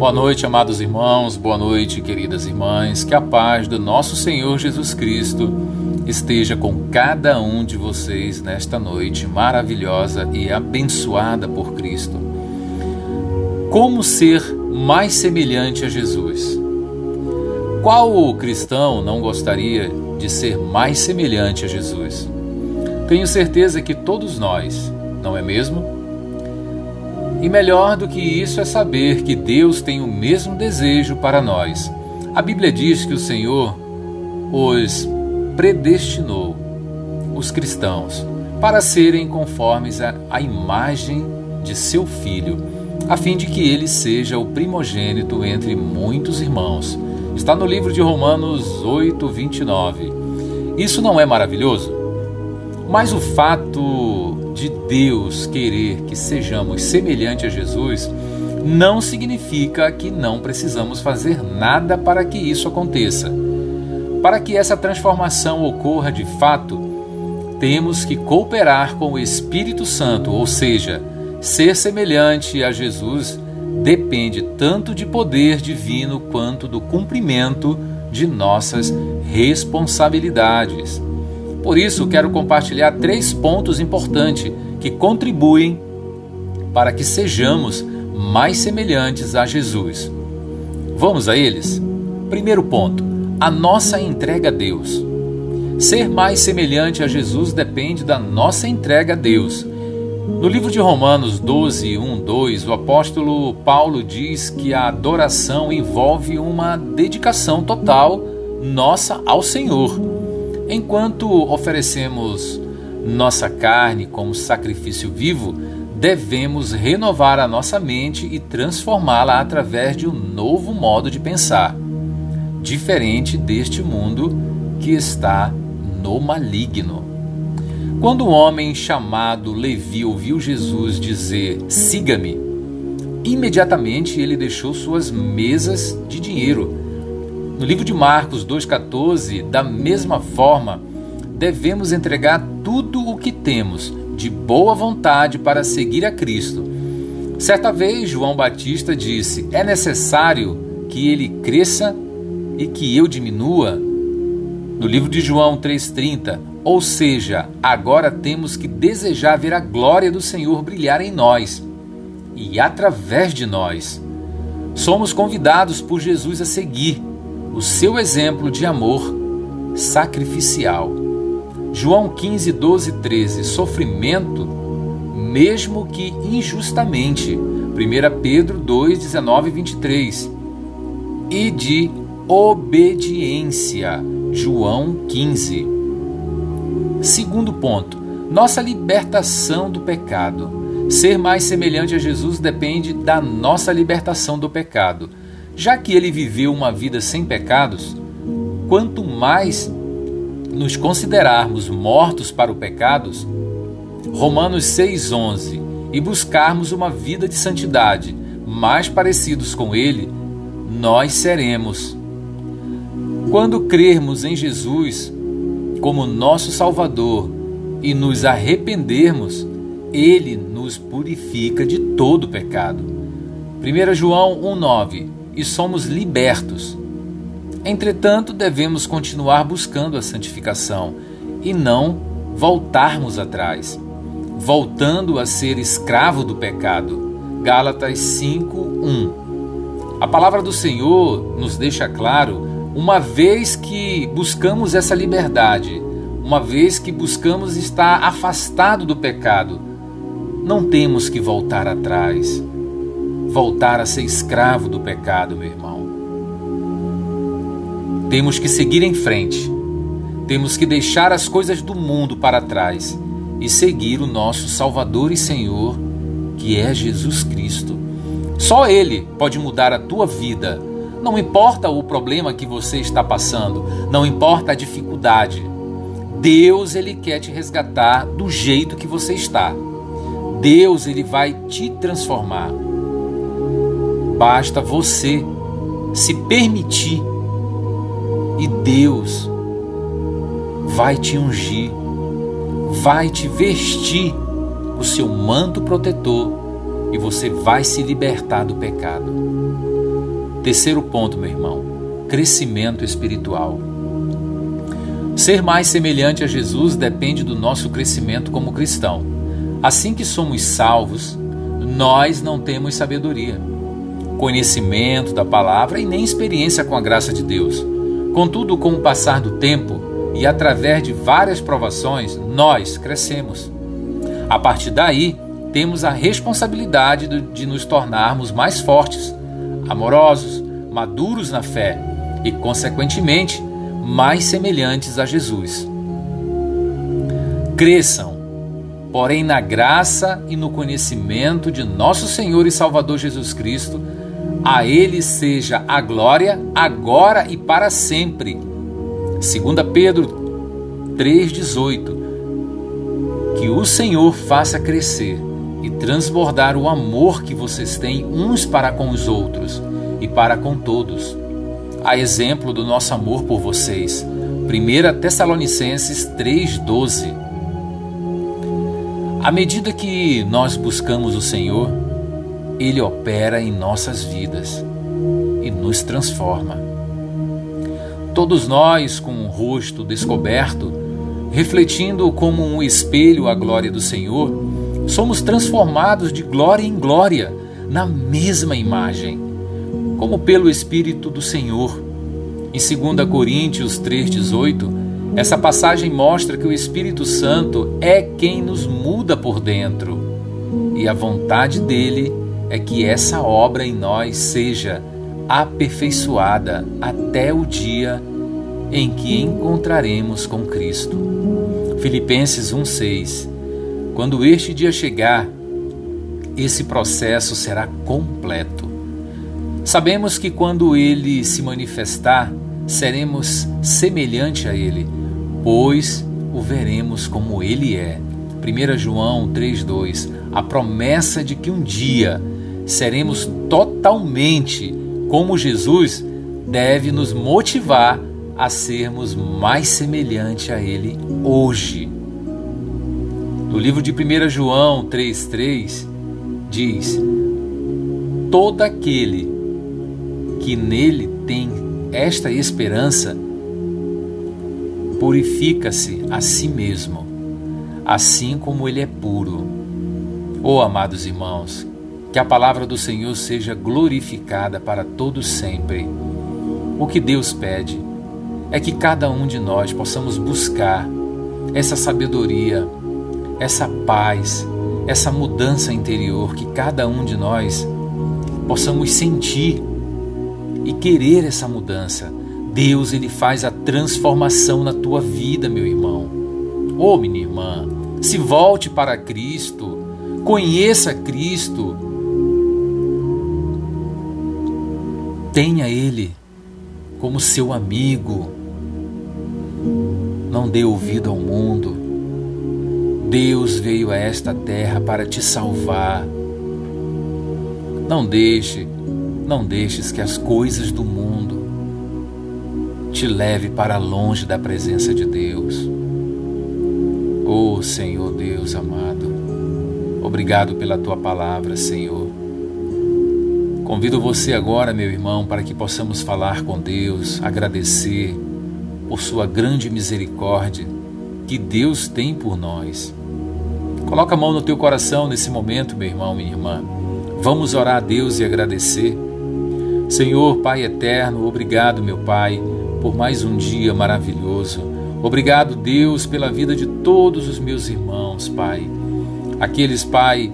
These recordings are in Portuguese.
Boa noite, amados irmãos, boa noite, queridas irmãs. Que a paz do nosso Senhor Jesus Cristo esteja com cada um de vocês nesta noite maravilhosa e abençoada por Cristo. Como ser mais semelhante a Jesus? Qual cristão não gostaria de ser mais semelhante a Jesus? Tenho certeza que todos nós, não é mesmo? E melhor do que isso é saber que Deus tem o mesmo desejo para nós. A Bíblia diz que o Senhor os predestinou, os cristãos, para serem conformes à imagem de seu filho, a fim de que ele seja o primogênito entre muitos irmãos. Está no livro de Romanos 8, 29. Isso não é maravilhoso? Mas o fato de Deus querer que sejamos semelhantes a Jesus não significa que não precisamos fazer nada para que isso aconteça. Para que essa transformação ocorra de fato, temos que cooperar com o Espírito Santo, ou seja, ser semelhante a Jesus depende tanto de poder divino quanto do cumprimento de nossas responsabilidades. Por isso, quero compartilhar três pontos importantes que contribuem para que sejamos mais semelhantes a Jesus. Vamos a eles? Primeiro ponto: a nossa entrega a Deus. Ser mais semelhante a Jesus depende da nossa entrega a Deus. No livro de Romanos 12, 1, 2, o apóstolo Paulo diz que a adoração envolve uma dedicação total nossa ao Senhor. Enquanto oferecemos nossa carne como sacrifício vivo, devemos renovar a nossa mente e transformá-la através de um novo modo de pensar, diferente deste mundo que está no maligno. Quando o homem chamado Levi ouviu Jesus dizer: Siga-me, imediatamente ele deixou suas mesas de dinheiro no livro de Marcos 2,14, da mesma forma, devemos entregar tudo o que temos de boa vontade para seguir a Cristo. Certa vez, João Batista disse: É necessário que ele cresça e que eu diminua. No livro de João 3,30, ou seja, agora temos que desejar ver a glória do Senhor brilhar em nós e através de nós. Somos convidados por Jesus a seguir o seu exemplo de amor sacrificial. João 15, 12, 13. Sofrimento, mesmo que injustamente. 1 Pedro 2, 19 e 23. E de obediência. João 15. Segundo ponto, nossa libertação do pecado. Ser mais semelhante a Jesus depende da nossa libertação do pecado. Já que ele viveu uma vida sem pecados, quanto mais nos considerarmos mortos para o pecado, Romanos 6:11, e buscarmos uma vida de santidade, mais parecidos com ele, nós seremos. Quando crermos em Jesus como nosso Salvador e nos arrependermos, ele nos purifica de todo pecado. 1 João 1:9 e somos libertos. Entretanto, devemos continuar buscando a santificação e não voltarmos atrás, voltando a ser escravo do pecado. Gálatas 5:1. A palavra do Senhor nos deixa claro, uma vez que buscamos essa liberdade, uma vez que buscamos estar afastado do pecado, não temos que voltar atrás voltar a ser escravo do pecado, meu irmão. Temos que seguir em frente. Temos que deixar as coisas do mundo para trás e seguir o nosso Salvador e Senhor, que é Jesus Cristo. Só Ele pode mudar a tua vida. Não importa o problema que você está passando, não importa a dificuldade. Deus ele quer te resgatar do jeito que você está. Deus ele vai te transformar. Basta você se permitir e Deus vai te ungir, vai te vestir o seu manto protetor e você vai se libertar do pecado. Terceiro ponto, meu irmão: crescimento espiritual. Ser mais semelhante a Jesus depende do nosso crescimento como cristão. Assim que somos salvos, nós não temos sabedoria, conhecimento da palavra e nem experiência com a graça de Deus. Contudo, com o passar do tempo e através de várias provações, nós crescemos. A partir daí, temos a responsabilidade de nos tornarmos mais fortes, amorosos, maduros na fé e, consequentemente, mais semelhantes a Jesus. Cresçam, porém, na graça e no conhecimento de nosso Senhor e Salvador Jesus Cristo. A Ele seja a glória, agora e para sempre. 2 Pedro 3,18 Que o Senhor faça crescer e transbordar o amor que vocês têm uns para com os outros e para com todos. A exemplo do nosso amor por vocês. 1 Tessalonicenses 3,12 À medida que nós buscamos o Senhor, Ele opera em nossas vidas e nos transforma. Todos nós, com o rosto descoberto, refletindo como um espelho a glória do Senhor, somos transformados de glória em glória na mesma imagem, como pelo Espírito do Senhor. Em 2 Coríntios 3,18, essa passagem mostra que o Espírito Santo é quem nos muda por dentro e a vontade dele é que essa obra em nós seja aperfeiçoada até o dia em que encontraremos com Cristo. Filipenses 1,6 quando este dia chegar, esse processo será completo. Sabemos que quando ele se manifestar, seremos semelhante a ele, pois o veremos como ele é. 1 João 3:2, a promessa de que um dia seremos totalmente como Jesus deve nos motivar a sermos mais semelhante a ele hoje. No livro de 1 João 3,3 diz: Todo aquele que nele tem esta esperança purifica-se a si mesmo, assim como ele é puro. Oh, amados irmãos, que a palavra do Senhor seja glorificada para todos sempre. O que Deus pede é que cada um de nós possamos buscar essa sabedoria essa paz, essa mudança interior que cada um de nós possamos sentir e querer essa mudança. Deus ele faz a transformação na tua vida, meu irmão. Ô, oh, minha irmã, se volte para Cristo, conheça Cristo. Tenha ele como seu amigo. Não dê ouvido ao mundo. Deus veio a esta terra para te salvar. Não deixe, não deixes que as coisas do mundo te leve para longe da presença de Deus. Oh Senhor Deus amado, obrigado pela tua palavra, Senhor. Convido você agora, meu irmão, para que possamos falar com Deus, agradecer por sua grande misericórdia que Deus tem por nós. Coloca a mão no teu coração nesse momento, meu irmão, minha irmã. Vamos orar a Deus e agradecer. Senhor, Pai eterno, obrigado, meu Pai, por mais um dia maravilhoso. Obrigado, Deus, pela vida de todos os meus irmãos, Pai. Aqueles, Pai,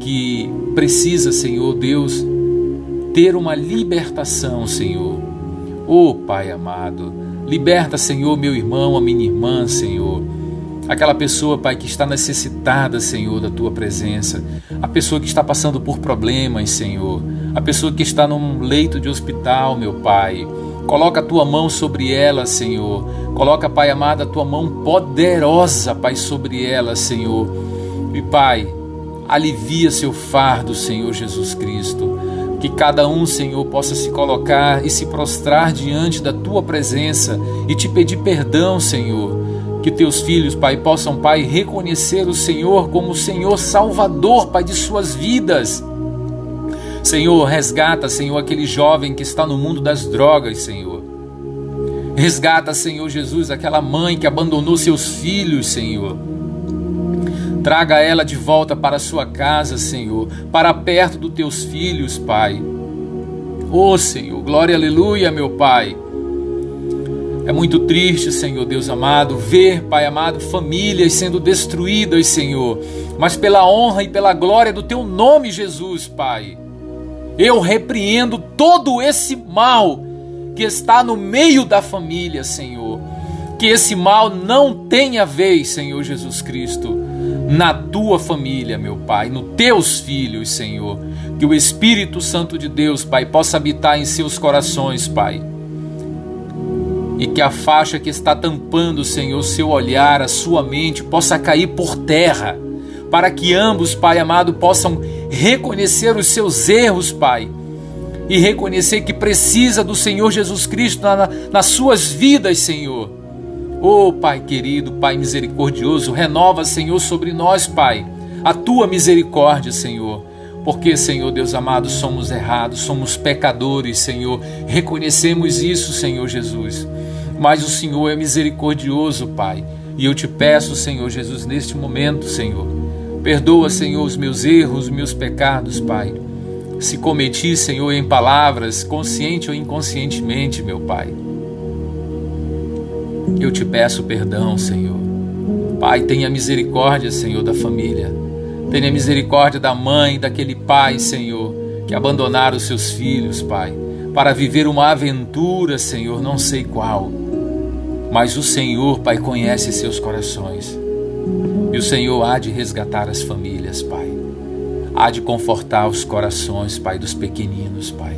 que precisa, Senhor Deus, ter uma libertação, Senhor. Oh, Pai amado, liberta, Senhor, meu irmão, a minha irmã, Senhor Aquela pessoa, Pai, que está necessitada, Senhor, da tua presença. A pessoa que está passando por problemas, Senhor. A pessoa que está num leito de hospital, meu Pai. Coloca a tua mão sobre ela, Senhor. Coloca, Pai amado, a tua mão poderosa, Pai, sobre ela, Senhor. E, Pai, alivia seu fardo, Senhor Jesus Cristo. Que cada um, Senhor, possa se colocar e se prostrar diante da tua presença e te pedir perdão, Senhor que teus filhos, Pai, possam, Pai, reconhecer o Senhor como o Senhor Salvador, Pai, de suas vidas. Senhor, resgata, Senhor, aquele jovem que está no mundo das drogas, Senhor. Resgata, Senhor Jesus, aquela mãe que abandonou seus filhos, Senhor. Traga ela de volta para sua casa, Senhor, para perto dos teus filhos, Pai. Oh, Senhor, glória, aleluia, meu Pai. É muito triste, Senhor Deus amado, ver, Pai amado, famílias sendo destruídas, Senhor, mas pela honra e pela glória do Teu nome, Jesus, Pai. Eu repreendo todo esse mal que está no meio da família, Senhor. Que esse mal não tenha vez, Senhor Jesus Cristo, na tua família, meu Pai, nos teus filhos, Senhor. Que o Espírito Santo de Deus, Pai, possa habitar em seus corações, Pai e que a faixa que está tampando, Senhor, seu olhar, a sua mente, possa cair por terra, para que ambos, Pai amado, possam reconhecer os seus erros, Pai, e reconhecer que precisa do Senhor Jesus Cristo na, nas suas vidas, Senhor. Oh, Pai querido, Pai misericordioso, renova, Senhor, sobre nós, Pai, a tua misericórdia, Senhor. Porque, Senhor Deus amado, somos errados, somos pecadores, Senhor. Reconhecemos isso, Senhor Jesus mas o Senhor é misericordioso, Pai. E eu te peço, Senhor Jesus, neste momento, Senhor, perdoa, Senhor, os meus erros, os meus pecados, Pai. Se cometi, Senhor, em palavras, consciente ou inconscientemente, meu Pai. Eu te peço perdão, Senhor. Pai, tenha misericórdia, Senhor, da família. Tenha misericórdia da mãe, daquele pai, Senhor, que abandonaram os seus filhos, Pai, para viver uma aventura, Senhor, não sei qual. Mas o Senhor, Pai, conhece seus corações. E o Senhor há de resgatar as famílias, Pai. Há de confortar os corações, Pai, dos pequeninos, Pai.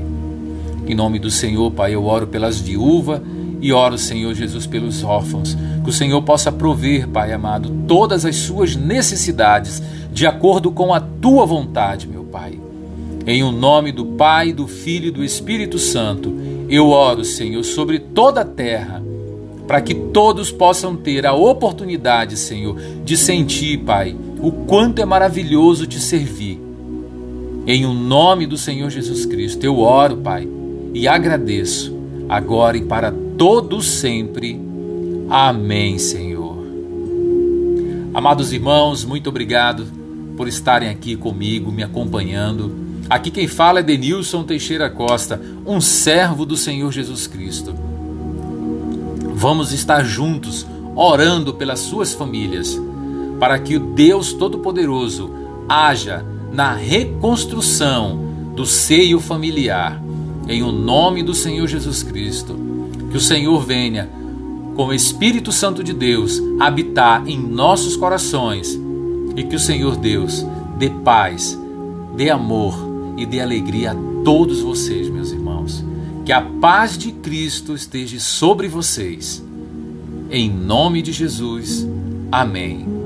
Em nome do Senhor, Pai, eu oro pelas viúvas e oro, Senhor Jesus, pelos órfãos. Que o Senhor possa prover, Pai amado, todas as suas necessidades de acordo com a tua vontade, meu Pai. Em o nome do Pai, do Filho e do Espírito Santo, eu oro, Senhor, sobre toda a terra para que todos possam ter a oportunidade, Senhor, de sentir, Pai, o quanto é maravilhoso te servir. Em o nome do Senhor Jesus Cristo, eu oro, Pai, e agradeço, agora e para todos sempre. Amém, Senhor. Amados irmãos, muito obrigado por estarem aqui comigo, me acompanhando. Aqui quem fala é Denilson Teixeira Costa, um servo do Senhor Jesus Cristo. Vamos estar juntos orando pelas suas famílias, para que o Deus Todo-Poderoso haja na reconstrução do seio familiar, em o nome do Senhor Jesus Cristo. Que o Senhor venha, com o Espírito Santo de Deus, habitar em nossos corações e que o Senhor Deus dê paz, dê amor e dê alegria a todos vocês, meus irmãos. Que a paz de Cristo esteja sobre vocês. Em nome de Jesus. Amém.